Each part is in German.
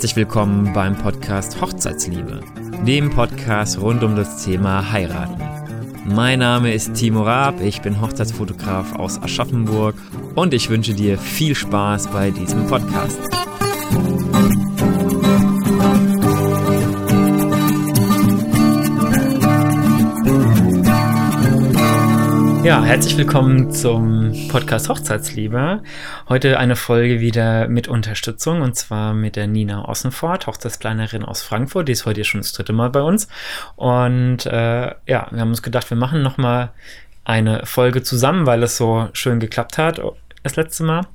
herzlich willkommen beim Podcast Hochzeitsliebe, dem Podcast rund um das Thema Heiraten. Mein Name ist Timo Raab, ich bin Hochzeitsfotograf aus Aschaffenburg und ich wünsche dir viel Spaß bei diesem Podcast. Ja, herzlich willkommen zum Podcast Hochzeitsliebe. Heute eine Folge wieder mit Unterstützung und zwar mit der Nina Ossenfort, Hochzeitsplanerin aus Frankfurt. Die ist heute schon das dritte Mal bei uns. Und äh, ja, wir haben uns gedacht, wir machen nochmal eine Folge zusammen, weil es so schön geklappt hat das letzte Mal.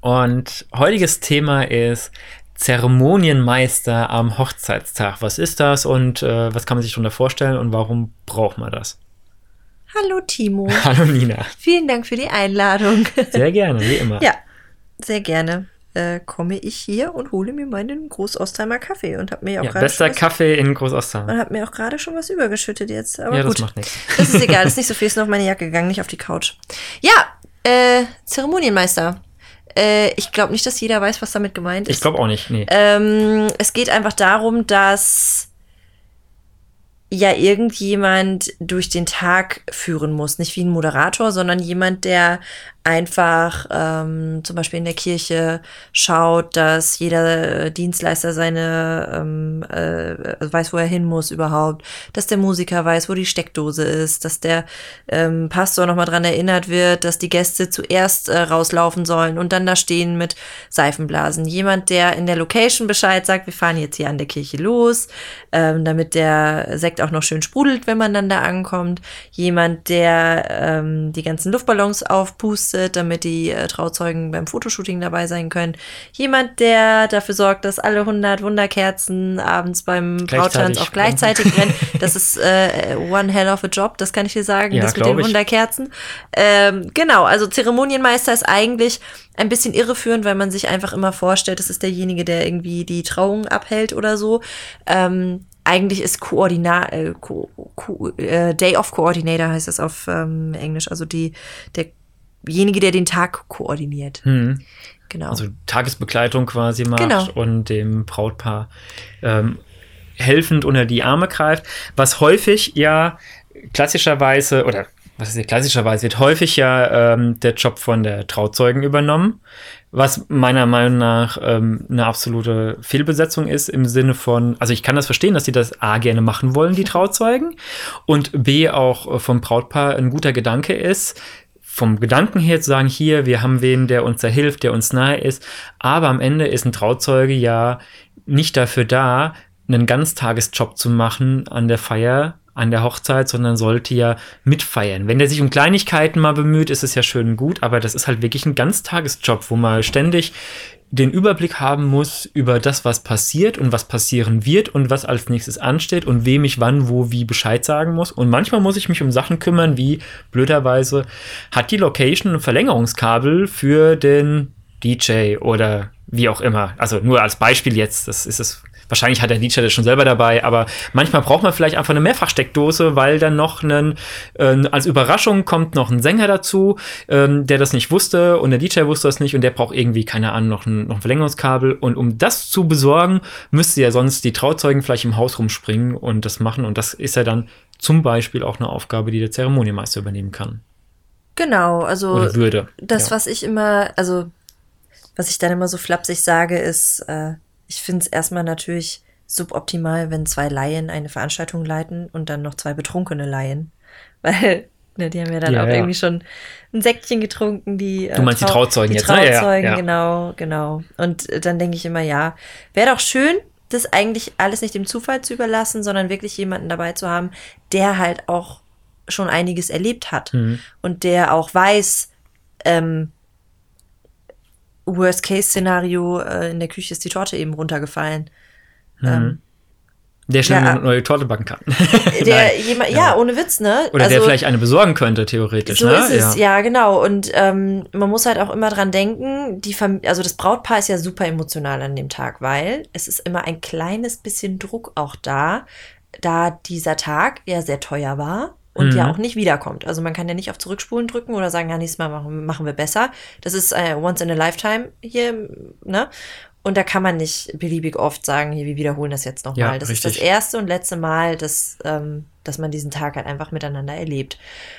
Und heutiges Thema ist Zeremonienmeister am Hochzeitstag. Was ist das und äh, was kann man sich darunter vorstellen und warum braucht man das? Hallo Timo. Hallo Nina. Vielen Dank für die Einladung. Sehr gerne, wie immer. Ja, sehr gerne. Äh, komme ich hier und hole mir meinen Großostheimer Kaffee und habe mir auch ja, gerade bester Kaffee in Großostheim. und habe mir auch gerade schon was übergeschüttet jetzt. Aber Ja, gut, das macht nichts. das ist egal, das ist nicht so viel, ist nur auf meine Jacke gegangen, nicht auf die Couch. Ja, äh, Zeremonienmeister. Äh, ich glaube nicht, dass jeder weiß, was damit gemeint ist. Ich glaube auch nicht, nee. Ähm, es geht einfach darum, dass ja irgendjemand durch den Tag führen muss. Nicht wie ein Moderator, sondern jemand, der einfach ähm, zum Beispiel in der Kirche schaut, dass jeder Dienstleister seine ähm, äh, weiß, wo er hin muss überhaupt, dass der Musiker weiß, wo die Steckdose ist, dass der ähm, Pastor nochmal dran erinnert wird, dass die Gäste zuerst äh, rauslaufen sollen und dann da stehen mit Seifenblasen. Jemand, der in der Location Bescheid sagt, wir fahren jetzt hier an der Kirche los, ähm, damit der Sekt auch noch schön sprudelt, wenn man dann da ankommt. Jemand, der ähm, die ganzen Luftballons aufpustet, damit die äh, Trauzeugen beim Fotoshooting dabei sein können. Jemand, der dafür sorgt, dass alle 100 Wunderkerzen abends beim Brauttanz auch gleichzeitig brennen. Das ist äh, one hell of a job, das kann ich dir sagen, Ja, das mit den ich. Wunderkerzen. Ähm, genau, also Zeremonienmeister ist eigentlich ein bisschen irreführend, weil man sich einfach immer vorstellt, das ist derjenige, der irgendwie die Trauung abhält oder so. Ähm, eigentlich ist Koordina äh, Ko Ko äh, Day of Coordinator heißt das auf ähm, Englisch, also die derjenige, der den Tag koordiniert. Hm. Genau. Also Tagesbegleitung quasi macht Genau. und dem Brautpaar ähm, helfend unter die Arme greift. Was häufig ja klassischerweise, oder was ist hier klassischerweise, wird häufig ja ähm, der Job von der Trauzeugen übernommen, was meiner Meinung nach ähm, eine absolute Fehlbesetzung ist im Sinne von, also ich kann das verstehen, dass sie das A gerne machen wollen, die Trauzeugen, und B auch äh, vom Brautpaar ein guter Gedanke ist, vom Gedanken her zu sagen, hier, wir haben wen, der uns da hilft, der uns nahe ist. Aber am Ende ist ein Trauzeuge ja nicht dafür da, einen Ganztagesjob zu machen an der Feier, an der Hochzeit, sondern sollte ja mitfeiern. Wenn der sich um Kleinigkeiten mal bemüht, ist es ja schön und gut, aber das ist halt wirklich ein Ganztagesjob, wo man ständig den Überblick haben muss über das, was passiert und was passieren wird und was als nächstes ansteht und wem ich wann, wo, wie Bescheid sagen muss. Und manchmal muss ich mich um Sachen kümmern, wie blöderweise hat die Location ein Verlängerungskabel für den DJ oder wie auch immer. Also nur als Beispiel jetzt, das ist es. Wahrscheinlich hat der DJ das schon selber dabei, aber manchmal braucht man vielleicht einfach eine Mehrfachsteckdose, weil dann noch einen, äh, als Überraschung kommt noch ein Sänger dazu, ähm, der das nicht wusste und der DJ wusste das nicht und der braucht irgendwie, keine Ahnung, noch ein, noch ein Verlängerungskabel. Und um das zu besorgen, müsste ja sonst die Trauzeugen vielleicht im Haus rumspringen und das machen. Und das ist ja dann zum Beispiel auch eine Aufgabe, die der Zeremonienmeister übernehmen kann. genau, also würde. Das, ja. was ich immer, also was ich dann immer so flapsig sage, ist, äh, ich finde es erstmal natürlich suboptimal, wenn zwei Laien eine Veranstaltung leiten und dann noch zwei betrunkene Laien. Weil, ne, die haben ja dann Ja, auch ja. irgendwie schon ein Säckchen getrunken, die. äh, Du meinst die Trau- Trauzeugen die jetzt, ne? Ja, ja, Trauzeugen, ja. genau, genau. Und äh, dann denke ich immer, ja, wäre doch schön, das eigentlich alles nicht dem Zufall zu überlassen, sondern wirklich jemanden dabei zu haben, der halt auch schon einiges erlebt hat Mhm. und der auch weiß, ähm, Worst-Case-Szenario, äh, in der Küche ist die Torte eben runtergefallen. Ähm, Der schnell Ja. eine neue Torte backen kann. der jemand, ja. ohne Witz, ne? Oder der vielleicht eine besorgen könnte, theoretisch. so ne? ist es, ja, genau. Und ähm, man muss halt auch immer dran denken, die Fam also das Brautpaar ist ja super emotional an dem Tag, weil es ist immer ein kleines bisschen Druck auch da, da dieser Tag ja sehr teuer war und Mhm. ja auch nicht wiederkommt. Also man kann ja nicht auf Zurückspulen drücken oder sagen, ja, nächstes Mal machen, machen wir besser. Das ist äh, once in a lifetime hier, ne? Und da kann man nicht beliebig oft sagen, hier, wir wiederholen das jetzt nochmal. Ja, das richtig. ist das erste und letzte Mal, dass, ähm, dass man diesen Tag halt einfach miteinander erlebt.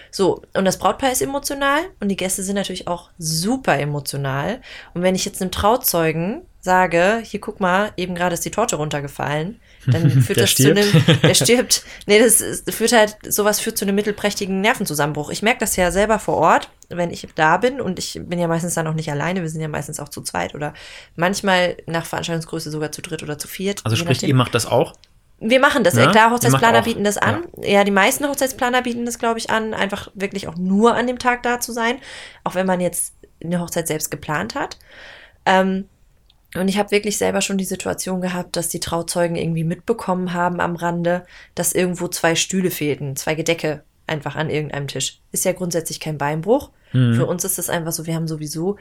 So, und das Brautpaar ist emotional und die Gäste sind natürlich auch super emotional. Und wenn ich jetzt einem Trauzeugen sage, hier guck mal, eben gerade ist die Torte runtergefallen, dann führt das stirbt. zu einem, der stirbt. Nee, das ist, führt halt, sowas führt zu einem mittelprächtigen Nervenzusammenbruch. Ich merke das ja selber vor Ort, wenn ich da bin und ich bin ja meistens dann auch nicht alleine, wir sind ja meistens auch zu zweit oder manchmal nach Veranstaltungsgröße sogar zu dritt oder zu viert. Also sprich, nachdem. ihr macht das auch? Wir machen das, Ne? ja klar, Hochzeitsplaner bieten das an. Ja. die meisten Hochzeitsplaner bieten das, glaube ich, an, einfach wirklich auch nur an dem Tag da zu sein, auch wenn man jetzt eine Hochzeit selbst geplant hat. Ähm, und ich habe wirklich selber schon die Situation gehabt, dass die Trauzeugen irgendwie mitbekommen haben am Rande, dass irgendwo zwei Stühle fehlten, zwei Gedecke einfach an irgendeinem Tisch. Ist ja grundsätzlich kein Beinbruch. Mhm. Für uns ist es einfach so, wir haben sowieso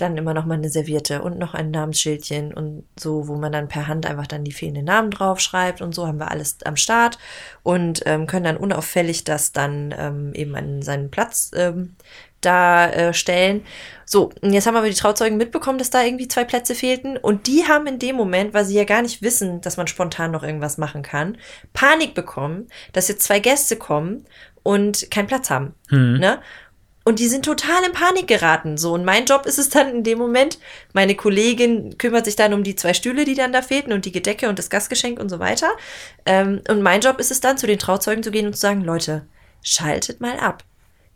dann immer noch mal eine Serviette und noch ein Namensschildchen und so, wo man dann per Hand einfach dann die fehlenden Namen draufschreibt und so haben wir alles am Start und ähm, können dann unauffällig das dann ähm, eben an seinen Platz ähm, da äh, stellen. So, und jetzt haben aber die Trauzeugen mitbekommen, dass da irgendwie zwei Plätze fehlten und die haben in dem Moment, weil sie ja gar nicht wissen, dass man spontan noch irgendwas machen kann, Panik bekommen, dass jetzt zwei Gäste kommen und keinen Platz haben. Hm. Ne? Und die sind total in Panik geraten. So, und mein Job ist es dann in dem Moment, meine Kollegin kümmert sich dann um die zwei Stühle, die dann da fehlten und die Gedecke und das Gastgeschenk und so weiter. Ähm, und mein Job ist es dann, zu den Trauzeugen zu gehen und zu sagen, Leute, schaltet mal ab.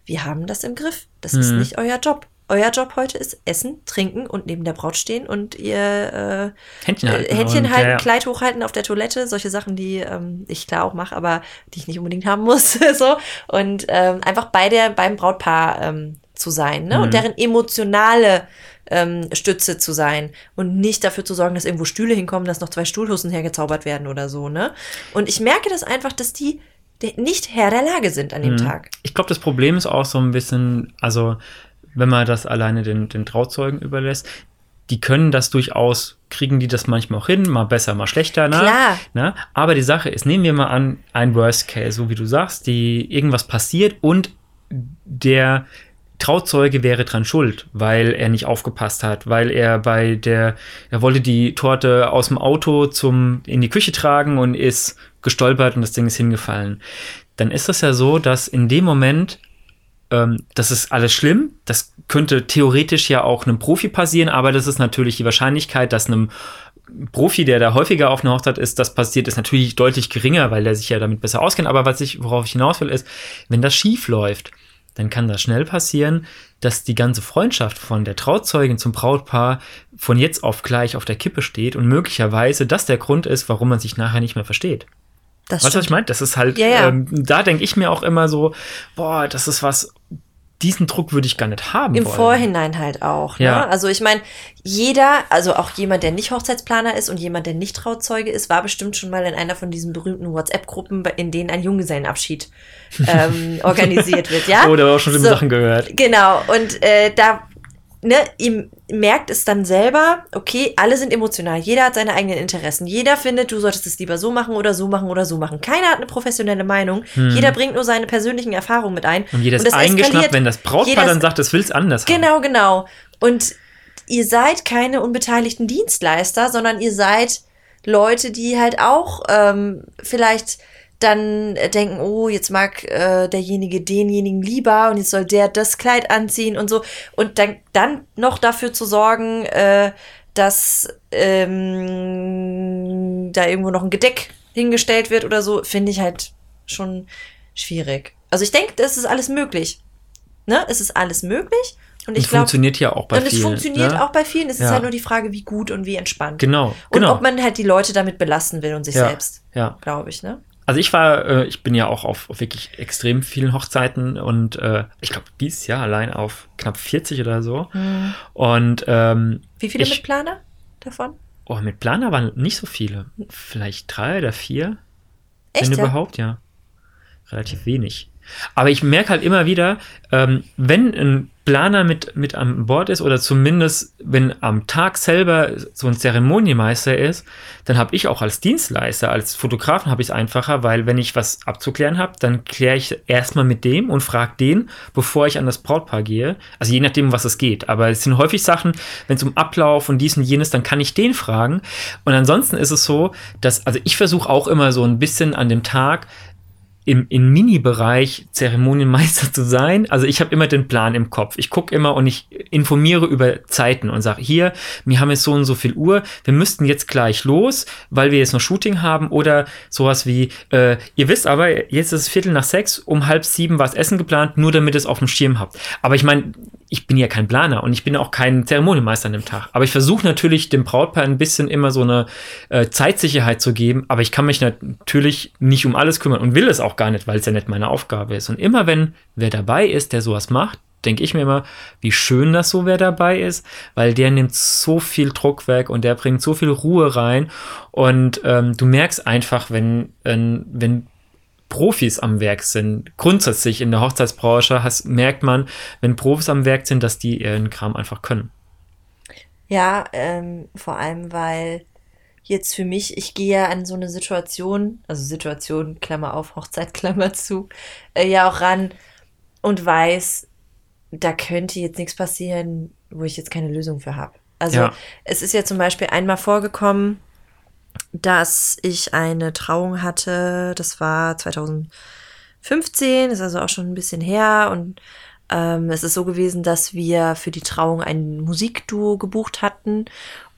Wir haben das im Griff. Das ist Mhm. nicht euer Job. Euer Job heute ist Essen, Trinken und neben der Braut stehen und ihr äh, Händchen halten. äh, Händchen halten, ja. Kleid hochhalten auf der Toilette, solche Sachen, die ähm, ich klar auch mache, aber die ich nicht unbedingt haben muss. so. Und ähm, einfach bei der, beim Brautpaar ähm, zu sein ne? Mhm. und deren emotionale ähm, Stütze zu sein und nicht dafür zu sorgen, dass irgendwo Stühle hinkommen, dass noch zwei Stuhlhussen hergezaubert werden oder so. Ne? Und ich merke das einfach, dass die nicht Herr der Lage sind an dem Mhm. Tag. Ich glaube, das Problem ist auch so ein bisschen, also wenn man das alleine den, den Trauzeugen überlässt, die können das durchaus, kriegen die das manchmal auch hin, mal besser, mal schlechter. Ne? Klar. Ne? Aber die Sache ist, nehmen wir mal an, ein Worst Case, so wie du sagst, die irgendwas passiert und der Trauzeuge wäre dran schuld, weil er nicht aufgepasst hat, weil er bei der, er wollte die Torte aus dem Auto zum, in die Küche tragen und ist gestolpert und das Ding ist hingefallen. Dann ist es ja so, dass in dem Moment, ähm, das ist alles schlimm, das könnte theoretisch ja auch einem Profi passieren, aber das ist natürlich die Wahrscheinlichkeit, dass einem Profi, der da häufiger auf einer Hochzeit ist, das passiert, ist natürlich deutlich geringer, weil der sich ja damit besser auskennt. Aber was ich, worauf ich hinaus will, ist, wenn das schief läuft, dann kann das schnell passieren, dass die ganze Freundschaft von der Trauzeugin zum Brautpaar von jetzt auf gleich auf der Kippe steht und möglicherweise das der Grund ist, warum man sich nachher nicht mehr versteht. Das Weißt du, was ich meine? Das ist halt, Ja, ja. Ähm, da denke ich mir auch immer so, boah, das ist was, diesen Druck würde ich gar nicht haben Im wollen. Vorhinein halt auch. Ne? Ja. Also ich meine, jeder, also auch jemand, der nicht Hochzeitsplaner ist und jemand, der nicht Trauzeuge ist, war bestimmt schon mal in einer von diesen berühmten WhatsApp-Gruppen, in denen ein Junggesellenabschied ähm, organisiert wird, ja? Oh, da habe ich auch schon so. Sachen gehört. Genau, und äh, da, ne, ihr merkt es dann selber, okay, alle sind emotional, jeder hat seine eigenen Interessen, jeder findet, du solltest es lieber so machen oder so machen oder so machen. Keiner hat eine professionelle Meinung, jeder bringt nur seine persönlichen Erfahrungen mit ein. Hm. Und jeder ist das eingeschnappt, wenn das Brautpaar dann sagt, es will's anders haben. Genau, genau. Und ihr seid keine unbeteiligten Dienstleister, sondern ihr seid Leute, die halt auch ähm, vielleicht dann äh, denken, oh, jetzt mag äh, derjenige denjenigen lieber und jetzt soll der das Kleid anziehen und so. Und dann, dann noch dafür zu sorgen, äh, dass ähm, da irgendwo noch ein Gedeck hingestellt wird oder so, finde ich halt schon schwierig. Also ich denke, das ist alles möglich. Ne? Es ist alles möglich. Und ich es glaube, funktioniert ja auch bei und es vielen. funktioniert ne? auch bei vielen. Es ist Ja. halt nur die Frage, wie gut und wie entspannt. Genau, Und genau. ob man halt die Leute damit belasten will und sich ja, selbst, Ja. glaube ich, ne? Also ich war, äh, ich bin ja auch auf, auf wirklich extrem vielen Hochzeiten und äh, ich glaube dieses Jahr allein auf knapp 40 oder so. Und ähm, Wie viele Ich- mit Planer davon? oh, mit Planer waren nicht so viele. Vielleicht drei oder vier. Echt? Wenn Ja? überhaupt, ja. Relativ wenig. Aber ich merke halt immer wieder, ähm, wenn ein Planer mit, mit an Bord ist oder zumindest, wenn am Tag selber so ein Zeremonienmeister ist, dann habe ich auch als Dienstleister, als Fotografen habe ich es einfacher, weil wenn ich was abzuklären habe, dann kläre ich erstmal mit dem und frage den, bevor ich an das Brautpaar gehe. Also je nachdem, was es geht. Aber es sind häufig Sachen, wenn es um Ablauf und dies und jenes, dann kann ich den fragen. Und ansonsten ist es so, dass, also ich versuche auch immer so ein bisschen an dem Tag im, im Mini-Bereich Zeremonienmeister zu sein. Also ich habe immer den Plan im Kopf. Ich gucke immer und ich informiere über Zeiten und sage, hier, wir haben jetzt so und so viel Uhr, wir müssten jetzt gleich los, weil wir jetzt noch Shooting haben oder sowas wie, äh, ihr wisst aber, jetzt ist es Viertel nach sechs, um halb sieben war es Essen geplant, nur damit ihr es auf dem Schirm habt. Aber ich meine, ich bin ja kein Planer und ich bin auch kein Zeremonienmeister an dem Tag. Aber ich versuche natürlich dem Brautpaar ein bisschen immer so eine äh, Zeitsicherheit zu geben, aber ich kann mich natürlich nicht um alles kümmern und will es auch gar nicht, weil es ja nicht meine Aufgabe ist. Und immer wenn wer dabei ist, der sowas macht, denke ich mir immer, wie schön das so wer dabei ist, weil der nimmt so viel Druck weg und der bringt so viel Ruhe rein. Und ähm, du merkst einfach, wenn, äh, wenn Profis am Werk sind, grundsätzlich in der Hochzeitsbranche, hast, merkt man, wenn Profis am Werk sind, dass die ihren Kram einfach können. Ja, ähm, vor allem, weil jetzt für mich, ich gehe ja an so eine Situation, also Situation, Klammer auf, Hochzeit, Klammer zu, äh, ja auch ran und weiß, da könnte jetzt nichts passieren, wo ich jetzt keine Lösung für habe. Also ja. es ist ja zum Beispiel einmal vorgekommen, dass ich eine Trauung hatte. Das war 2015, ist also auch schon ein bisschen her. Und ähm, es ist so gewesen, dass wir für die Trauung ein Musikduo gebucht hatten.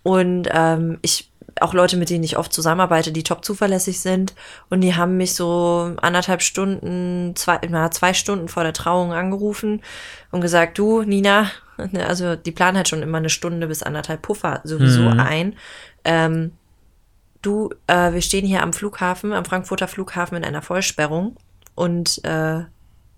Und ähm, ich auch Leute, mit denen ich oft zusammenarbeite, die top zuverlässig sind. Und die haben mich so anderthalb Stunden, zwei, na, zwei Stunden vor der Trauung angerufen und gesagt, du, Nina, also die planen halt schon immer eine Stunde bis anderthalb Puffer sowieso mhm. ein. Ähm, du, äh, wir stehen hier am Flughafen, am Frankfurter Flughafen in einer Vollsperrung und äh,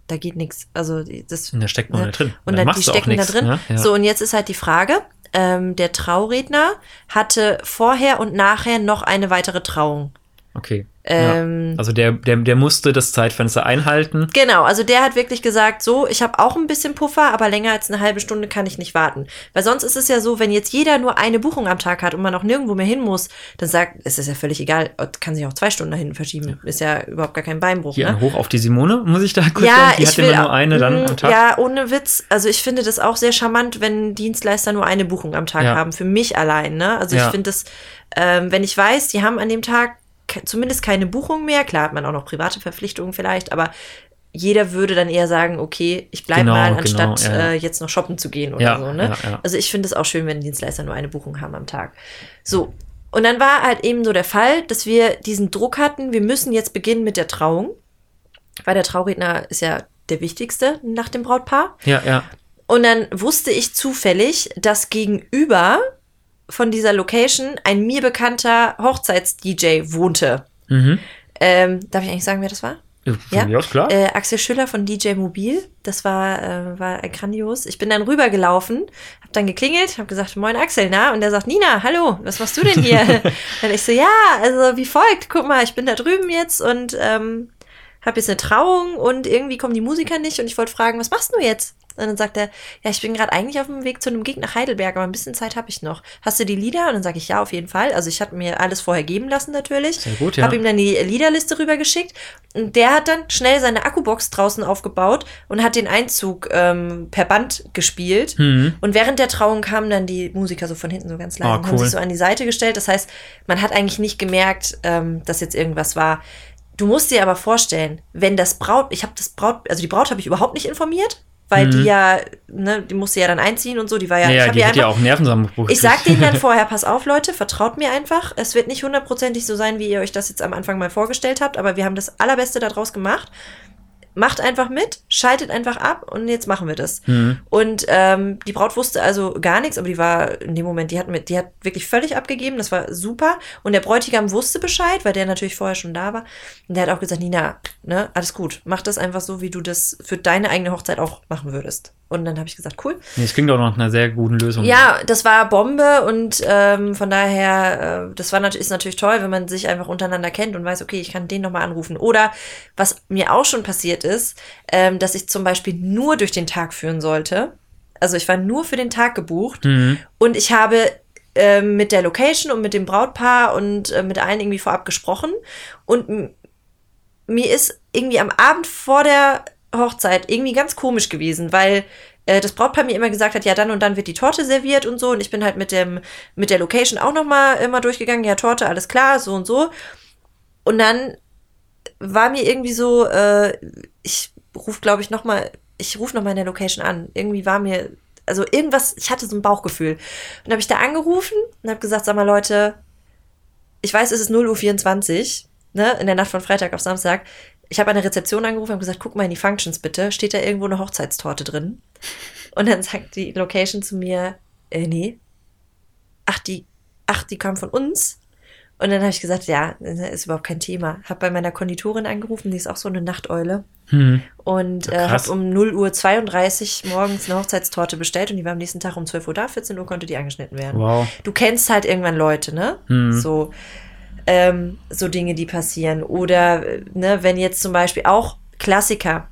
da geht nichts. Also das. Und da steckt man ne? da drin. Und, dann, dann die stecken da drin. Ne? Ja. So, und jetzt ist halt die Frage, ähm, der Trauredner hatte vorher und nachher noch eine weitere Trauung. Okay. Ähm, ja. Also der, der, der musste das Zeitfenster einhalten. Genau, also der hat wirklich gesagt, so, ich habe auch ein bisschen Puffer, aber länger als eine halbe Stunde kann ich nicht warten. Weil sonst ist es ja so, wenn jetzt jeder nur eine Buchung am Tag hat und man auch nirgendwo mehr hin muss, dann sagt, es ist ja völlig egal, kann sich auch zwei Stunden dahin verschieben. Ist ja überhaupt gar kein Beinbruch. Hier ne? hoch auf die Simone, muss ich da kurz ja, sagen. Die ich hat will, immer nur eine dann am Tag. Ja, ohne Witz. Also ich finde das auch sehr charmant, wenn Dienstleister nur eine Buchung am Tag ja. haben. Für mich allein, ne? Also ich finde das, ähm, wenn ich weiß, die haben an dem Tag zumindest keine Buchung mehr. Klar hat man auch noch private Verpflichtungen vielleicht, aber jeder würde dann eher sagen, okay, ich bleibe genau, mal, anstatt genau, ja. äh, jetzt noch shoppen zu gehen oder ja, so. Ne? Ja, also ich finde es auch schön, wenn Dienstleister nur eine Buchung haben am Tag. So, und dann war halt eben so der Fall, dass wir diesen Druck hatten, wir müssen jetzt beginnen mit der Trauung, weil der Trauredner ist ja der wichtigste nach dem Brautpaar. Ja, ja. Und dann wusste ich zufällig, dass gegenüber von dieser Location ein mir bekannter Hochzeits-DJ wohnte. Mhm. Ähm, darf ich eigentlich sagen, wer das war? Ja, ja klar. Äh, Axel Schüller von DJ Mobil. Das war, äh, war grandios. Ich bin dann rübergelaufen, hab dann geklingelt, hab gesagt, moin Axel, na? Und der sagt, Nina, hallo, was machst du denn hier? dann ich so, ja, also wie folgt, guck mal, ich bin da drüben jetzt und ähm, hab jetzt eine Trauung und irgendwie kommen die Musiker nicht und ich wollte fragen, was machst du jetzt? Und dann sagt er, ja, ich bin gerade eigentlich auf dem Weg zu einem Gig nach Heidelberg, aber ein bisschen Zeit habe ich noch. Hast du die Lieder? Und dann sage ich, ja, auf jeden Fall. Also ich hatte mir alles vorher geben lassen natürlich. Sehr gut, ja. Habe ihm dann die Liederliste rübergeschickt. Und der hat dann schnell seine Akkubox draußen aufgebaut und hat den Einzug ähm, per Band gespielt. Mhm. Und während der Trauung kamen dann die Musiker so von hinten so ganz leise oh, und haben sich so an die Seite gestellt. Das heißt, man hat eigentlich nicht gemerkt, ähm, dass jetzt irgendwas war. Du musst dir aber vorstellen, wenn das Braut, ich habe das Braut, also die Braut habe ich überhaupt nicht informiert, weil mhm. die ja, ne, die musste ja dann einziehen und so, die war ja, ja, ich die hat ja auch Nervenzusammenbruch. Ich sag denen dann vorher, pass auf, Leute, vertraut mir einfach. Es wird nicht hundertprozentig so sein, wie ihr euch das jetzt am Anfang mal vorgestellt habt, aber wir haben das Allerbeste daraus gemacht macht einfach mit, schaltet einfach ab und jetzt machen wir das. Mhm. Und ähm, die Braut wusste also gar nichts, aber die war in dem Moment, die hat mit, die hat wirklich völlig abgegeben, das war super. Und der Bräutigam wusste Bescheid, weil der natürlich vorher schon da war. Und der hat auch gesagt, Nina, ne, alles gut, mach das einfach so, wie du das für deine eigene Hochzeit auch machen würdest. Und dann habe ich gesagt, cool. Nee, das klingt auch nach einer sehr guten Lösung. Ja, das war Bombe und ähm, von daher, äh, das war ist natürlich toll, wenn man sich einfach untereinander kennt und weiß, okay, ich kann den nochmal anrufen. Oder was mir auch schon passiert ist, ähm, dass ich zum Beispiel nur durch den Tag führen sollte Also ich war nur für den Tag gebucht und ich habe äh, mit der Location und mit dem Brautpaar und äh, mit allen irgendwie vorab gesprochen. Und mir ist irgendwie am Abend vor der Hochzeit irgendwie ganz komisch gewesen, weil äh, das Brautpaar mir immer gesagt hat, ja, dann und dann wird die Torte serviert und so. Und ich bin halt mit dem, mit der Location auch nochmal immer durchgegangen, ja, Torte, alles klar, so und so. Und dann war mir irgendwie so, äh, ich rufe, glaube ich, nochmal, ich rufe nochmal in der Location an. Irgendwie war mir, also irgendwas, ich hatte so ein Bauchgefühl. Und habe ich da angerufen und habe gesagt, sag mal Leute, ich weiß, es ist 0.24 Uhr, ne, in der Nacht von Freitag auf Samstag. Ich habe an der Rezeption angerufen und gesagt, guck mal in die Functions bitte, steht da irgendwo eine Hochzeitstorte drin? Und dann sagt die Location zu mir, äh, nee. Ach, die, ach, die kam von uns? Und dann habe ich gesagt, ja, ist überhaupt kein Thema. Habe bei meiner Konditorin angerufen, die ist auch so eine Nachteule. Hm. Und Ja, äh, habe um 0 Uhr 32 morgens eine Hochzeitstorte bestellt und die war am nächsten Tag um 12 Uhr da, 14 Uhr konnte die angeschnitten werden. Wow. Du kennst halt irgendwann Leute, ne? Hm. So, ähm, so Dinge, die passieren. Oder, äh, ne, wenn jetzt zum Beispiel auch Klassiker,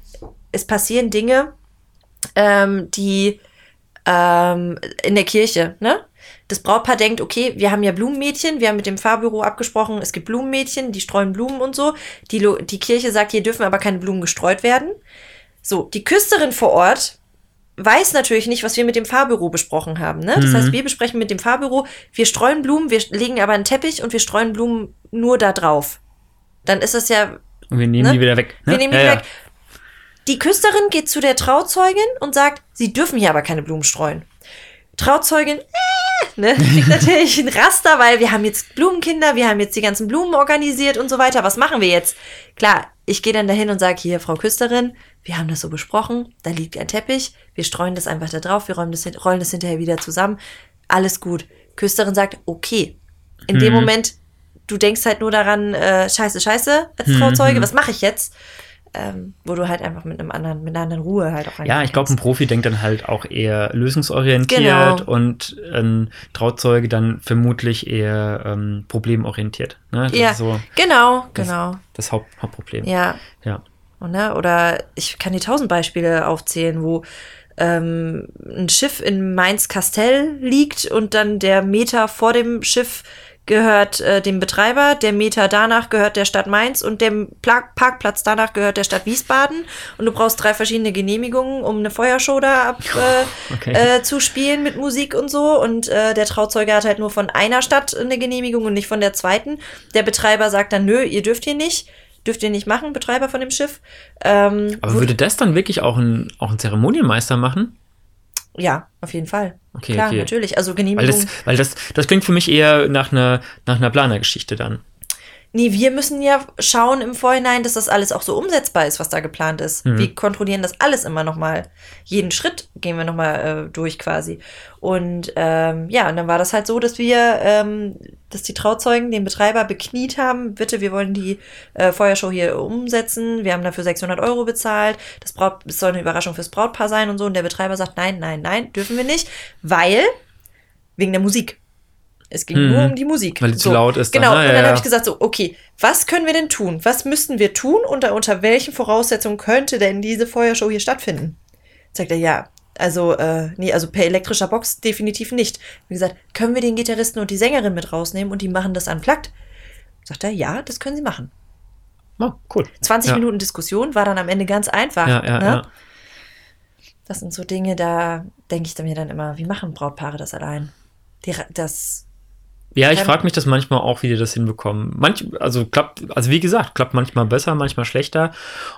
es passieren Dinge, ähm, die ähm, in der Kirche, ne? Das Brautpaar denkt, okay, wir haben ja Blumenmädchen, wir haben mit dem Fahrbüro abgesprochen, es gibt Blumenmädchen, die streuen Blumen und so. Die, die Kirche sagt, hier dürfen aber keine Blumen gestreut werden. So, die Küsterin vor Ort weiß natürlich nicht, was wir mit dem Fahrbüro besprochen haben. Ne? Das Mhm. heißt, wir besprechen mit dem Fahrbüro, wir streuen Blumen, wir legen aber einen Teppich und wir streuen Blumen nur da drauf. Dann ist das ja Und wir nehmen Ne? die wieder weg. Ne? wir nehmen die ja, ja. weg. Die Küsterin geht zu der Trauzeugin und sagt, sie dürfen hier aber keine Blumen streuen. Trauzeugin, äh, ne, kriegt natürlich ein Raster, weil wir haben jetzt Blumenkinder, wir haben jetzt die ganzen Blumen organisiert und so weiter. Was machen wir jetzt? Klar, ich gehe dann dahin und sage, hier, Frau Küsterin, wir haben das so besprochen, da liegt ein Teppich, wir streuen das einfach da drauf, wir räumen das, rollen das hinterher wieder zusammen. Alles gut. Küsterin sagt, okay. In dem Moment, du denkst halt nur daran, äh, scheiße, scheiße, als Trauzeuge, was mache ich jetzt? Ähm, wo du halt einfach mit einem anderen, mit einer anderen Ruhe halt auch Ja, ich glaube, ein Profi denkt dann halt auch eher lösungsorientiert Genau. und ein Trauzeuge dann vermutlich eher ähm, problemorientiert. Ne? Ja, so genau, das, genau. das Haupt, Hauptproblem. Ja. Ja. Und, ne? Oder ich kann dir tausend Beispiele aufzählen, wo ähm, ein Schiff in Mainz-Kastell liegt und dann der Meter vor dem Schiff gehört äh, dem Betreiber, der Meter danach gehört der Stadt Mainz und der Pla Parkplatz danach gehört der Stadt Wiesbaden. Und du brauchst drei verschiedene Genehmigungen, um eine Feuershow da ab, äh, Okay. äh, zu spielen mit Musik und so. Und äh, der Trauzeuge hat halt nur von einer Stadt eine Genehmigung und nicht von der zweiten. Der Betreiber sagt dann, nö, ihr dürft hier nicht. Dürft ihr nicht machen, Betreiber von dem Schiff. Ähm, Aber würde das dann wirklich auch ein, auch ein Zeremonienmeister machen? Ja, auf jeden Fall. Okay, Klar, okay. natürlich. Also Weil Genehmigung. das, weil das, das klingt für mich eher nach einer, nach einer Planergeschichte dann. Nee, wir müssen ja schauen im Vorhinein, dass das alles auch so umsetzbar ist, was da geplant ist. Mhm. Wir kontrollieren das alles immer nochmal. Jeden Schritt gehen wir nochmal äh, durch quasi. Und ähm, ja, und dann war das halt so, dass wir, ähm, dass die Trauzeugen den Betreiber bekniet haben, bitte, wir wollen die äh, Feuershow hier umsetzen. Wir haben dafür 600 Euro bezahlt. Das, Braut, das soll eine Überraschung fürs Brautpaar sein und so. Und der Betreiber sagt, nein, nein, nein, dürfen wir nicht, weil wegen der Musik. Es ging Mhm. nur um die Musik. Weil die zu laut ist dann, Genau, ne? und Ja, dann ja. habe ich gesagt, so, okay, was können wir denn tun? Was müssten wir tun? Unter, unter welchen Voraussetzungen könnte denn diese Feuershow hier stattfinden? Sagt er, ja, also, äh, nee, also per elektrischer Box definitiv nicht. Wie gesagt, können wir den Gitarristen und die Sängerin mit rausnehmen und die machen das unplugged? Sagt er, ja, das können sie machen. Oh, cool. 20 Ja. Minuten Diskussion war dann am Ende ganz einfach. Ja, ja, ne? ja. Das sind so Dinge, da denke ich dann mir dann immer, wie machen Brautpaare das allein? Die, das, Ja, ich Ähm, frage mich das manchmal auch, wie die das hinbekommen. Manch, also klappt, also wie gesagt, klappt manchmal besser, manchmal schlechter.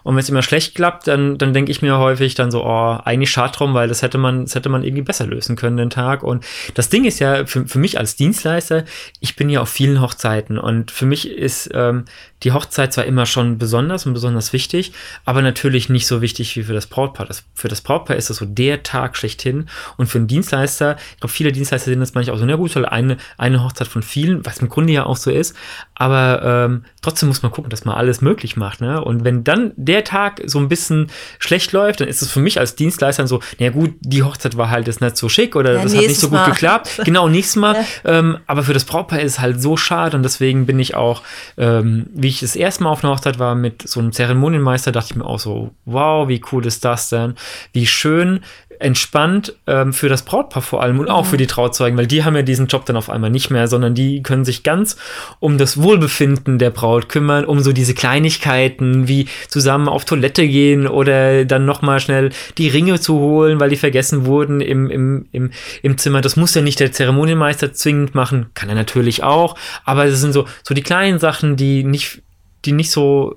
Und wenn es immer schlecht klappt, dann, dann denke ich mir häufig dann so, oh, eigentlich schade drum, weil das hätte man, das hätte man irgendwie besser lösen können den Tag. Und das Ding ist ja für, für mich als Dienstleister, ich bin ja auf vielen Hochzeiten und für mich ist ähm, die Hochzeit zwar immer schon besonders und besonders wichtig, aber natürlich nicht so wichtig wie für das Brautpaar. Das, für das Brautpaar ist das so der Tag schlechthin. Und für einen Dienstleister, ich glaube, viele Dienstleister sehen das manchmal auch so, na gut, halt eine, eine Hochzeit von vielen, was im Grunde ja auch so ist. Aber ähm, trotzdem muss man gucken, dass man alles möglich macht. Ne? Und wenn dann der Tag so ein bisschen schlecht läuft, dann ist es für mich als Dienstleister so, na gut, die Hochzeit war halt jetzt nicht so schick oder Ja, das hat nicht so gut Mal. geklappt. Genau, nächstes Mal. Ähm, aber für das Brautpaar ist es halt so schade und deswegen bin ich auch, ähm, wie ich das erste Mal auf einer Hochzeit war mit so einem Zeremonienmeister, dachte ich mir auch so, wow, wie cool ist das denn? Wie schön entspannt ähm, für das Brautpaar vor allem und auch Mhm. für die Trauzeugen, weil die haben ja diesen Job dann auf einmal nicht mehr, sondern die können sich ganz um das Wohlbefinden der Braut kümmern, um so diese Kleinigkeiten wie zusammen auf Toilette gehen oder dann nochmal schnell die Ringe zu holen, weil die vergessen wurden im, im, im, im Zimmer. Das muss ja nicht der Zeremonienmeister zwingend machen, kann er natürlich auch, aber es sind so, so die kleinen Sachen, die nicht, die nicht so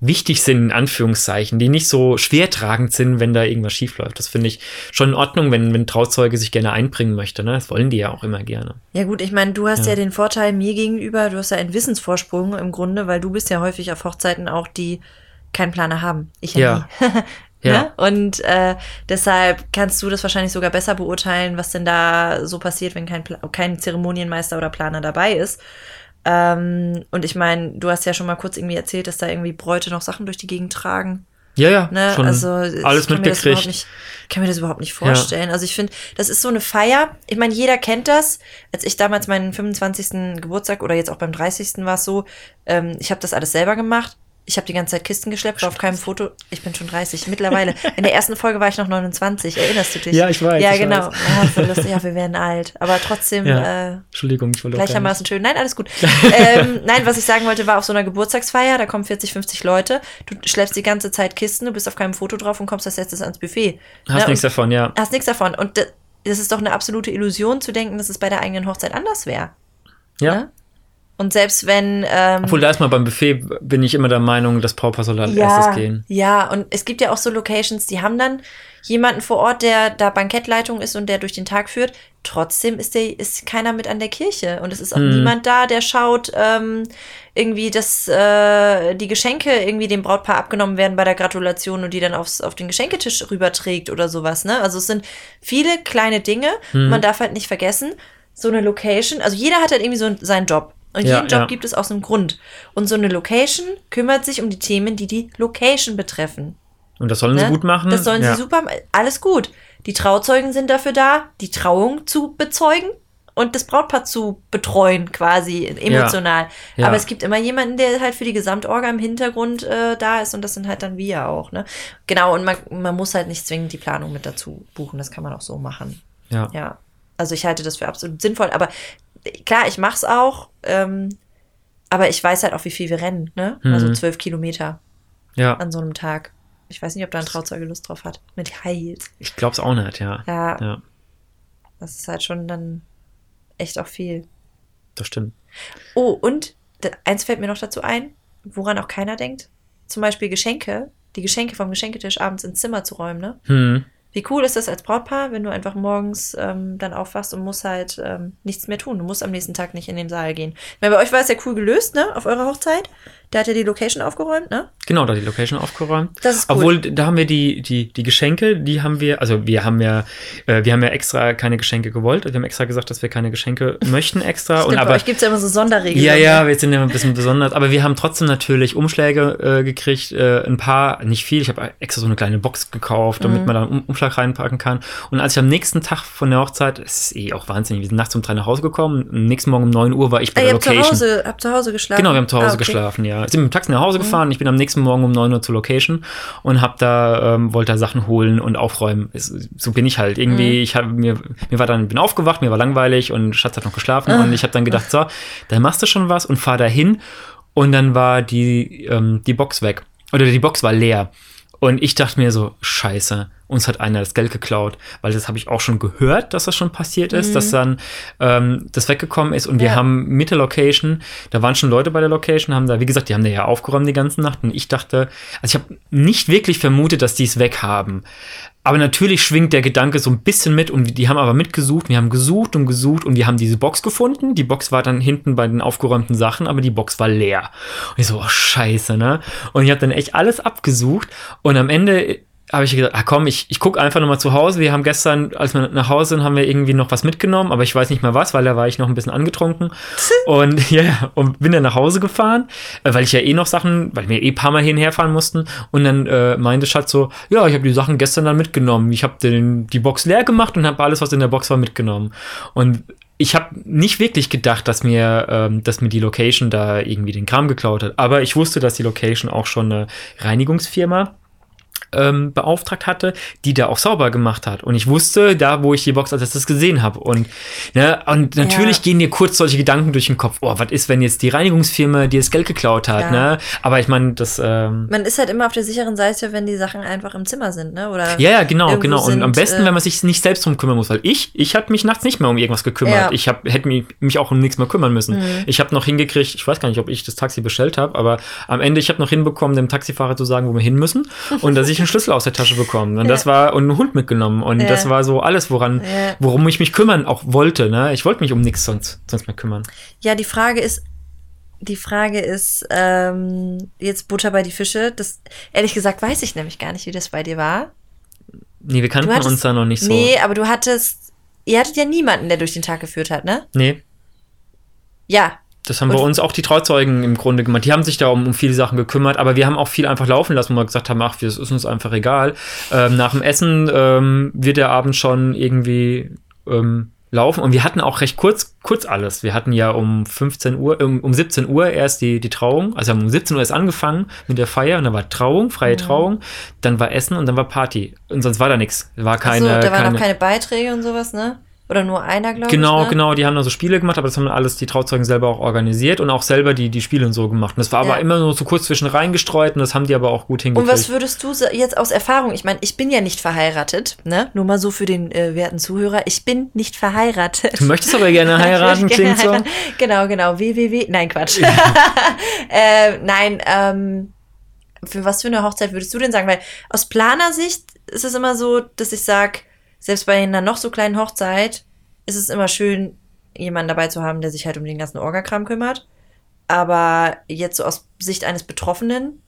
wichtig sind, in Anführungszeichen, die nicht so schwertragend sind, wenn da irgendwas schief läuft. Das finde ich schon in Ordnung, wenn, wenn Trauzeuge sich gerne einbringen möchte. Ne? Das wollen die ja auch immer gerne. Ja gut, ich meine, du hast ja. Ja. den Vorteil mir gegenüber, du hast ja einen Wissensvorsprung im Grunde, weil du bist ja häufig auf Hochzeiten auch, die keinen Planer haben. Ich ja. Ja. Ne? Und äh, deshalb kannst du das wahrscheinlich sogar besser beurteilen, was denn da so passiert, wenn kein, Pla kein Zeremonienmeister oder Planer dabei ist. Ähm, und ich meine, du hast ja schon mal kurz irgendwie erzählt, dass da irgendwie Bräute noch Sachen durch die Gegend tragen. Ja, ja, Ne? schon also alles ich kann mir das überhaupt mitgekriegt. nicht, ich kann mir das überhaupt nicht vorstellen. Also ich finde, das ist so eine Feier. Ich meine, jeder kennt das. Als ich damals meinen 25. Geburtstag oder jetzt auch beim 30. war es so, ähm, ich habe das alles selber gemacht. Ich habe die ganze Zeit Kisten geschleppt, war auf keinem Foto. Ich bin schon 30 mittlerweile. In der ersten Folge war ich noch 29. Erinnerst du dich? Ja, ich weiß, Ja, ich genau. weiß. Ja, voll lustig. ja, wir werden alt. Aber trotzdem Ja. äh, Entschuldigung, ich gleichermaßen schön. Nein, alles gut. ähm, nein, was ich sagen wollte, war auf so einer Geburtstagsfeier, da kommen 40, 50 Leute, du schleppst die ganze Zeit Kisten, du bist auf keinem Foto drauf und kommst als letztes ans Buffet. Hast Ne? nichts davon, ja. Hast nichts davon. Und das, das ist doch eine absolute Illusion zu denken, dass es bei der eigenen Hochzeit anders wäre. Ja. Ne? Und selbst wenn. Ähm, Obwohl, da erstmal beim Buffet bin ich immer der Meinung, das Brautpaar soll als erstes gehen. Ja, und es gibt ja auch so Locations, die haben dann jemanden vor Ort, der da Bankettleitung ist und der durch den Tag führt. Trotzdem ist, der, ist keiner mit an der Kirche. Und es ist auch Hm. niemand da, der schaut, ähm, irgendwie, dass äh, die Geschenke irgendwie dem Brautpaar abgenommen werden bei der Gratulation und die dann aufs, auf den Geschenketisch rüberträgt oder sowas. Ne? Also es sind viele kleine Dinge. Hm. Man darf halt nicht vergessen, so eine Location, also jeder hat halt irgendwie so seinen Job. Und Ja, jeden Job ja. gibt es aus einem Grund. Und so eine Location kümmert sich um die Themen, die die Location betreffen. Und das sollen Ne? sie gut machen. Das sollen ja. sie super, alles gut. Die Trauzeugen sind dafür da, die Trauung zu bezeugen und das Brautpaar zu betreuen, quasi emotional. Aber es gibt immer jemanden, der halt für die Gesamtorga im Hintergrund äh, da ist und das sind halt dann wir auch. Ne? Genau, und man, man muss halt nicht zwingend die Planung mit dazu buchen, das kann man auch so machen. Ja. Ja, also ich halte das für absolut sinnvoll, aber klar, ich mach's auch, ähm, aber ich weiß halt auch, wie viel wir rennen, ne? Also Mhm. zwölf Kilometer ja. an so einem Tag. Ich weiß nicht, ob da ein Trauzeuge Lust drauf hat. Mit High Heels. Ich glaube es auch nicht, ja. Ja, Ja, das ist halt schon dann echt auch viel. das stimmt. Oh, und eins fällt mir noch dazu ein, woran auch keiner denkt. Zum Beispiel Geschenke, die Geschenke vom Geschenketisch abends ins Zimmer zu räumen, ne? Hm. Wie cool ist das als Brautpaar, wenn du einfach morgens ähm, dann aufwachst und musst halt ähm, nichts mehr tun. Du musst am nächsten Tag nicht in den Saal gehen. Ich meine, bei euch war es ja cool gelöst, ne? Auf eurer Hochzeit. Da hat ja die Location aufgeräumt, ne? Genau, da die Location aufgeräumt. Das ist cool. Obwohl, da haben wir die, die, die Geschenke, die haben wir, also wir haben ja, äh, wir haben ja extra keine Geschenke gewollt. Wir haben extra gesagt, dass wir keine Geschenke möchten extra. Stimmt, und bei aber euch gibt es ja immer so Sonderregeln. Ja, ja, wir sind ja ein bisschen besonders, aber wir haben trotzdem natürlich Umschläge äh, gekriegt, äh, ein paar, nicht viel. Ich habe extra so eine kleine Box gekauft, Mhm. damit man da einen Um- Umschlag reinpacken kann. Und als ich am nächsten Tag von der Hochzeit, es ist eh auch wahnsinnig, wir sind nachts um drei nach Hause gekommen, am nächsten Morgen um 9 Uhr war ich bei Ah, der habt zu, Location. Hause, habt zu Hause geschlafen? Genau, wir haben zu Hause Ah, okay. Mhm. geschlafen, ja. Sind mit dem Taxi nach Hause gefahren. Ich bin am nächsten Morgen um 9 Uhr zur Location und hab da, ähm, wollte da Sachen holen und aufräumen. So bin ich halt. Irgendwie, Mhm. ich habe mir, mir war dann, bin aufgewacht, mir war langweilig und Schatz hat noch geschlafen Ah. und ich habe dann gedacht, so, da machst du schon was und fahr dahin und dann war die, ähm, die Box weg. Oder die Box war leer. Und ich dachte mir so, scheiße, uns hat einer das Geld geklaut, weil das habe ich auch schon gehört, dass das schon passiert ist, dass dann ähm, das weggekommen ist und wir Ja. haben mit der Location, da waren schon Leute bei der Location, haben da, wie gesagt, die haben da ja aufgeräumt die ganze Nacht und ich dachte, also ich habe nicht wirklich vermutet, dass die es weghaben. Aber natürlich schwingt der Gedanke so ein bisschen mit und die haben aber mitgesucht, wir haben gesucht und gesucht und wir haben diese Box gefunden. Die Box war dann hinten bei den aufgeräumten Sachen, aber die Box war leer. Und ich so, oh scheiße, ne? Und ich habe dann echt alles abgesucht und am Ende habe ich gesagt, ah komm, ich, ich gucke einfach nochmal zu Hause. Wir haben gestern, als wir nach Hause sind, haben wir irgendwie noch was mitgenommen, aber ich weiß nicht mehr was, weil da war ich noch ein bisschen angetrunken. und ja, ja, und bin dann nach Hause gefahren, äh, weil ich ja eh noch Sachen, weil wir eh ein paar Mal hin und her fahren mussten. Und dann äh, meinte Schatz so, ja, ich habe die Sachen gestern dann mitgenommen. Ich habe die Box leer gemacht und habe alles, was in der Box war, mitgenommen. Und ich habe nicht wirklich gedacht, dass mir, ähm, dass mir die Location da irgendwie den Kram geklaut hat. Aber ich wusste, dass die Location auch schon eine Reinigungsfirma ähm, beauftragt hatte, die da auch sauber gemacht hat. Und ich wusste, da wo ich die Box als erstes gesehen habe. Und, ne, und natürlich ja. gehen dir kurz solche Gedanken durch den Kopf, oh, was ist, wenn jetzt die Reinigungsfirma dir das Geld geklaut hat, ja. ne? Aber ich meine, das. Ähm, man ist halt immer auf der sicheren Seite, wenn die Sachen einfach im Zimmer sind, ne? Oder ja, ja, genau, genau. Und am besten, äh, wenn man sich nicht selbst drum kümmern muss, weil ich, ich habe mich nachts nicht mehr um irgendwas gekümmert. Ja. Ich hab, hätte mich, mich auch um nichts mehr kümmern müssen. Mhm. Ich habe noch hingekriegt, ich weiß gar nicht, ob ich das Taxi bestellt habe, aber am Ende, ich habe noch hinbekommen, dem Taxifahrer zu sagen, wo wir hin müssen und dass ich einen Schlüssel aus der Tasche bekommen. Und ja. das war, und einen Hund mitgenommen. Und ja. das war so alles, woran, ja. worum ich mich kümmern auch wollte. Ne? Ich wollte mich um nichts sonst, sonst mehr kümmern. Ja, die Frage ist, die Frage ist, ähm, jetzt Butter bei die Fische. Das, ehrlich gesagt, weiß ich nämlich gar nicht, wie das bei dir war. Nee, wir kannten hattest, uns da noch nicht so. Nee, aber du hattest, ihr hattet ja niemanden, der durch den Tag geführt hat, ne? Nee. Ja, das haben und bei uns auch die Trauzeugen im Grunde gemacht. Die haben sich da um, um, viele Sachen gekümmert, aber wir haben auch viel einfach laufen lassen, wo wir gesagt haben, ach, das ist uns einfach egal. Ähm, nach dem Essen ähm, wird der Abend schon irgendwie ähm, laufen und wir hatten auch recht kurz, kurz alles. Wir hatten ja um 15 Uhr, um, um 17 Uhr erst die, die Trauung, also um 17 Uhr ist angefangen mit der Feier und dann war Trauung, freie mhm. Trauung, dann war Essen und dann war Party und sonst war da nichts. War keine, so, da waren keine, noch keine Beiträge und sowas, ne? Oder nur einer, glaube genau, ich. Genau, genau, die haben da so Spiele gemacht, aber das haben alles die Trauzeugen selber auch organisiert und auch selber die, die Spiele und so gemacht. Und das war ja. aber immer nur so kurz zwischen reingestreut und das haben die aber auch gut hingekriegt. Und was würdest du jetzt aus Erfahrung, ich meine, ich bin ja nicht verheiratet, ne? Nur mal so für den äh, werten Zuhörer, ich bin nicht verheiratet. Du möchtest aber gerne heiraten, klingt so. Genau, genau, www, nein, Quatsch. Ja. äh, nein, ähm, für was für eine Hochzeit würdest du denn sagen? Weil aus Planersicht ist es immer so, dass ich sage, selbst bei einer noch so kleinen Hochzeit ist es immer schön, jemanden dabei zu haben, der sich halt um den ganzen Orgakram kümmert. Aber jetzt so aus Sicht eines Betroffenen,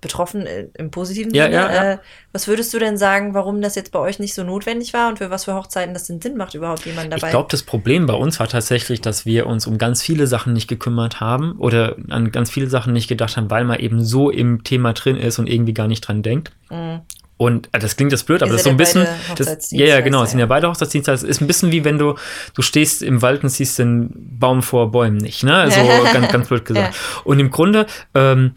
betroffen im positiven ja, Sinne, ja, ja. Äh, was würdest du denn sagen, warum das jetzt bei euch nicht so notwendig war und für was für Hochzeiten das den Sinn macht, überhaupt jemanden dabei? Ich glaube, das Problem bei uns war tatsächlich, dass wir uns um ganz viele Sachen nicht gekümmert haben oder an ganz viele Sachen nicht gedacht haben, weil man eben so im Thema drin ist und irgendwie gar nicht dran denkt. Mhm. Und äh, das klingt jetzt blöd, aber das ist so ein bisschen. Das, ja, ja, genau. Es sind ja beide Hochzeitsdienstleister. Es ist ein bisschen wie wenn du, du stehst im Wald und siehst den Baum vor Bäumen nicht, ne? Also ganz, ganz blöd gesagt. Ja. Und im Grunde, ähm,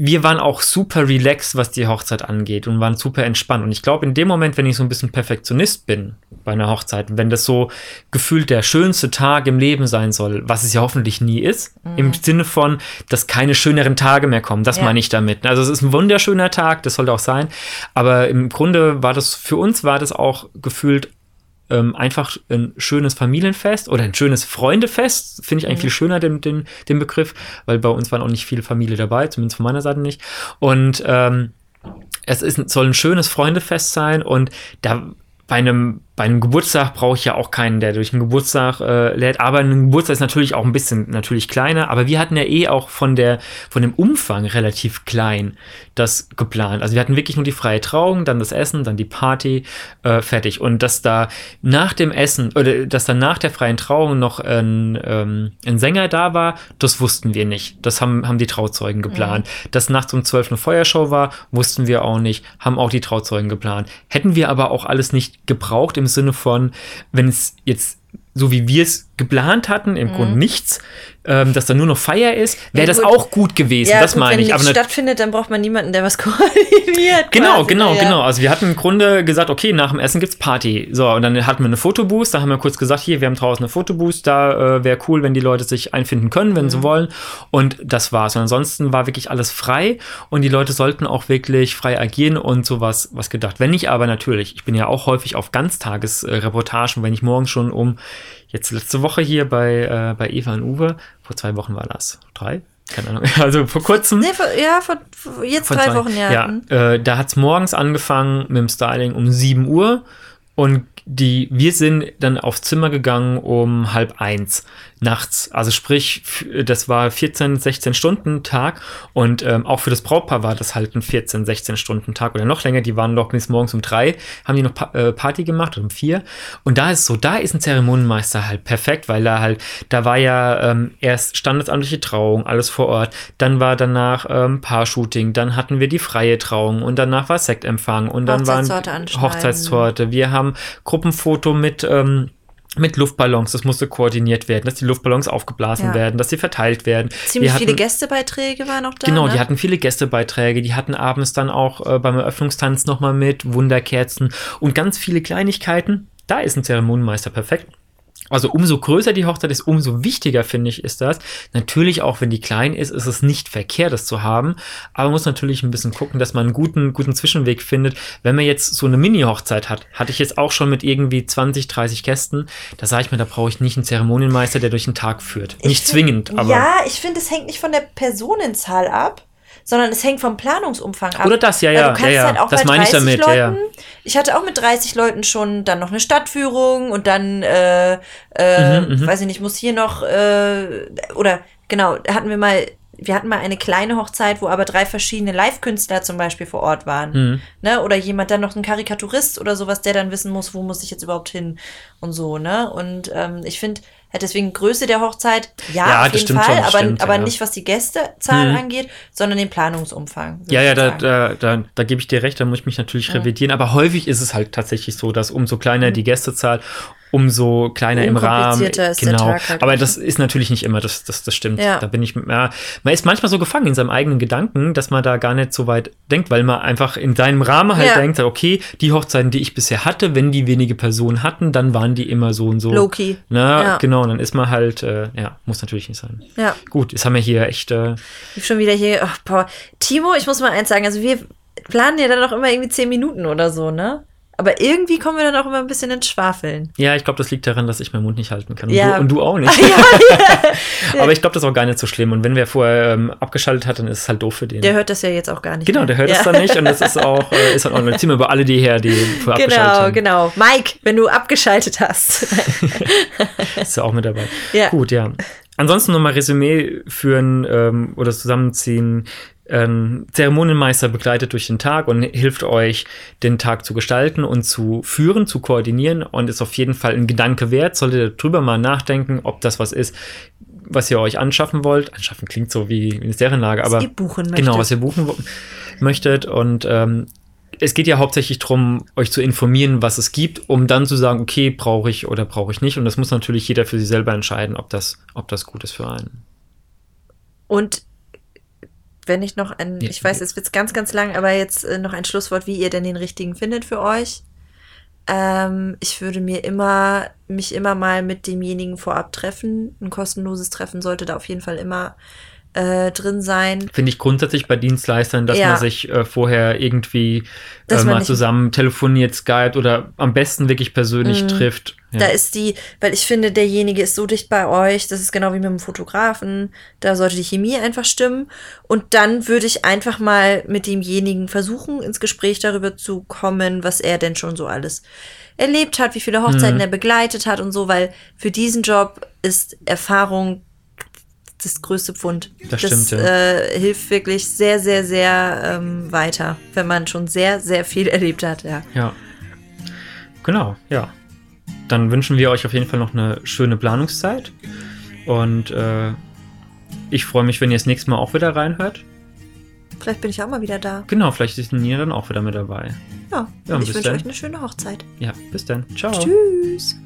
wir waren auch super relaxed, was die Hochzeit angeht und waren super entspannt. Und ich glaube, in dem Moment, wenn ich so ein bisschen Perfektionist bin bei einer Hochzeit, wenn das so gefühlt der schönste Tag im Leben sein soll, was es ja hoffentlich nie ist, mhm. im Sinne von, dass keine schöneren Tage mehr kommen, das ja. meine ich damit. Also es ist ein wunderschöner Tag, das sollte auch sein. Aber im Grunde war das, für uns war das auch gefühlt ähm, einfach ein schönes Familienfest oder ein schönes Freundefest, finde ich eigentlich mhm. viel schöner, den, den, den Begriff, weil bei uns waren auch nicht viele Familie dabei, zumindest von meiner Seite nicht. Und ähm, es ist, soll ein schönes Freundefest sein und da bei einem, bei einem Geburtstag brauche ich ja auch keinen, der durch einen Geburtstag äh, lädt. Aber ein Geburtstag ist natürlich auch ein bisschen natürlich kleiner. Aber wir hatten ja eh auch von der von dem Umfang relativ klein das geplant. Also wir hatten wirklich nur die freie Trauung, dann das Essen, dann die Party, äh, fertig. Und dass da nach dem Essen oder dass dann nach der freien Trauung noch ein, ähm, ein Sänger da war, das wussten wir nicht. Das haben, haben die Trauzeugen geplant. Mhm. Dass nachts um 12 eine Feuershow war, wussten wir auch nicht, haben auch die Trauzeugen geplant. Hätten wir aber auch alles nicht gebraucht im Sinne von, wenn es jetzt so wie wir es geplant hatten, im mhm. Grunde nichts, ähm, dass da nur noch Feier ist, wäre ja, das auch gut gewesen. Ja, das gut, meine ich. Wenn nichts stattfindet, dann braucht man niemanden, der was koordiniert. Genau, quasi. genau, ja. genau. Also wir hatten im Grunde gesagt, okay, nach dem Essen gibt's Party. So, und dann hatten wir eine Fotoboost, da haben wir kurz gesagt, hier, wir haben draußen eine Fotoboost, da äh, wäre cool, wenn die Leute sich einfinden können, wenn mhm. sie wollen. Und das war's. Und ansonsten war wirklich alles frei und die Leute sollten auch wirklich frei agieren und sowas was gedacht. Wenn nicht aber natürlich, ich bin ja auch häufig auf Ganztagesreportagen, wenn ich morgens schon um jetzt letzte Woche hier bei, äh, bei Eva und Uwe, vor zwei Wochen war das, drei? Keine Ahnung, also vor kurzem. Nee, vor, ja, vor, jetzt vor drei zwei. Wochen, ja. Ja, äh, da hat es morgens angefangen mit dem Styling um 7 Uhr und die, wir sind dann aufs Zimmer gegangen um halb eins nachts. Also sprich, das war 14, 16 Stunden Tag und ähm, auch für das Brautpaar war das halt ein 14, 16 Stunden Tag oder noch länger. Die waren noch bis morgens um drei, haben die noch pa äh, Party gemacht oder um vier. Und da ist so, da ist ein Zeremonienmeister halt perfekt, weil da halt, da war ja ähm, erst standesamtliche Trauung, alles vor Ort. Dann war danach ähm, Paar-Shooting, dann hatten wir die freie Trauung und danach war Sektempfang und dann waren Hochzeitstorte. Wir haben Gruppenfoto mit ähm, mit Luftballons, das musste koordiniert werden, dass die Luftballons aufgeblasen Ja. werden, dass sie verteilt werden. Ziemlich Wir viele hatten- Gästebeiträge waren noch da. Genau, ne? die hatten viele Gästebeiträge, die hatten abends dann auch äh, beim Eröffnungstanz nochmal mit, Wunderkerzen und ganz viele Kleinigkeiten. Da ist ein Zeremonienmeister perfekt. Also umso größer die Hochzeit ist, umso wichtiger finde ich ist das. Natürlich auch, wenn die klein ist, ist es nicht verkehrt, das zu haben. Aber man muss natürlich ein bisschen gucken, dass man einen guten, guten Zwischenweg findet. Wenn man jetzt so eine Mini-Hochzeit hat, hatte ich jetzt auch schon mit irgendwie 20, 30 Gästen, da sage ich mir, da brauche ich nicht einen Zeremonienmeister, der durch den Tag führt. nicht find- zwingend, aber. Ja, ich finde, es hängt nicht von der Personenzahl ab, sondern es hängt vom Planungsumfang ab. Oder das, ja, Weil ja, du kannst ja, ja. halt auch Das bei meine ich 30 damit, ja, ja. Leuten, Ich hatte auch mit 30 Leuten schon dann noch eine Stadtführung und dann, äh, äh, Mhm, weiß ich nicht, muss hier noch, äh, oder genau, hatten wir mal, wir hatten mal eine kleine Hochzeit, wo aber drei verschiedene Live-Künstler zum Beispiel vor Ort waren. Mhm. Ne? Oder jemand dann noch ein Karikaturist oder sowas, der dann wissen muss, wo muss ich jetzt überhaupt hin und so, ne? Und ähm, ich finde, halt deswegen Größe der Hochzeit, ja, Ja, auf das jeden stimmt Fall, schon, aber, stimmt, aber ja. nicht was die Gästezahl Mhm. angeht, sondern den Planungsumfang. Ja, ja, da, da, da, da gebe ich dir recht, da muss ich mich natürlich revidieren. Aber häufig ist es halt tatsächlich so, dass umso kleiner die Gästezahl, umso kleiner im Rahmen. Ist der genau. Tag halt Aber das ist natürlich nicht immer, das, das, das stimmt. Ja. Da bin ich, ja, man ist manchmal so gefangen in seinem eigenen Gedanken, dass man da gar nicht so weit denkt, weil man einfach in seinem Rahmen halt Ja. denkt, okay, die Hochzeiten, die ich bisher hatte, wenn die wenige Personen hatten, dann waren die immer so und so. Low-key. Na, Ja. genau, dann ist man halt, äh, ja, muss natürlich nicht sein. Ja. Gut, jetzt haben wir hier echt, äh, Ich schon wieder hier. Oh, boah. Timo, ich muss mal eins sagen. Also, wir planen ja dann auch immer irgendwie zehn Minuten oder so, ne? Aber irgendwie kommen wir dann auch immer ein bisschen ins Schwafeln. Ja, ich glaube, das liegt daran, dass ich meinen Mund nicht halten kann. Und, Ja. du, und du auch nicht. Aber ich glaube, das ist auch gar nicht so schlimm. Und wenn wer vorher ähm, abgeschaltet hat, dann ist es halt doof für den. Der hört das ja jetzt auch gar nicht. genau, der hört ja. es dann nicht. Und das ist auch, äh, ist dann auch eine Ziemlich über alle die her, die vorher abgeschaltet Genau, haben. genau. Mike, wenn du abgeschaltet hast. Ist ja auch mit dabei. Ja. Gut, ja. Ansonsten nochmal Resümee führen ähm, oder zusammenziehen. Ähm, Zeremonienmeister begleitet durch den Tag und hilft euch, den Tag zu gestalten und zu führen, zu koordinieren und ist auf jeden Fall ein Gedanke wert. Solltet ihr drüber mal nachdenken, ob das was ist, was ihr euch anschaffen wollt. Anschaffen klingt so wie eine Serienlage, aber ihr buchen genau, möchtet. was ihr buchen möchtet und ähm, es geht ja hauptsächlich darum, euch zu informieren, was es gibt, um dann zu sagen, okay, brauche ich oder brauche ich nicht. Und das muss natürlich jeder für sich selber entscheiden, ob das, ob das gut ist für einen. Und wenn ich noch ein, Ja. ich weiß, es wird ganz, ganz lang, aber jetzt äh, noch ein Schlusswort, wie ihr denn den richtigen findet für euch. Ähm, ich würde mir immer, mich immer mal mit demjenigen vorab treffen. Ein kostenloses Treffen sollte da auf jeden Fall immer äh, drin sein. Finde ich grundsätzlich bei Dienstleistern, dass Ja. man sich äh, vorher irgendwie äh, mal zusammen telefoniert, Skype oder am besten wirklich persönlich Mhm. trifft. Ja. Da ist die, weil ich finde, derjenige ist so dicht bei euch, das ist genau wie mit dem Fotografen, da sollte die Chemie einfach stimmen. Und dann würde ich einfach mal mit demjenigen versuchen, ins Gespräch darüber zu kommen, was er denn schon so alles erlebt hat, wie viele Hochzeiten Mhm. er begleitet hat und so, weil für diesen Job ist Erfahrung das größte Pfund. Das stimmt, ja. äh, hilft wirklich sehr, sehr, sehr ähm, weiter, wenn man schon sehr, sehr viel erlebt hat, ja. Ja. Genau, ja. Dann wünschen wir euch auf jeden Fall noch eine schöne Planungszeit. Und äh, ich freue mich, wenn ihr das nächste Mal auch wieder reinhört. Vielleicht bin ich auch mal wieder da. Genau, vielleicht ist Nina dann auch wieder mit dabei. Ja, Ja, ich wünsche euch eine schöne Hochzeit. Ja, bis dann. Ciao. Tschüss.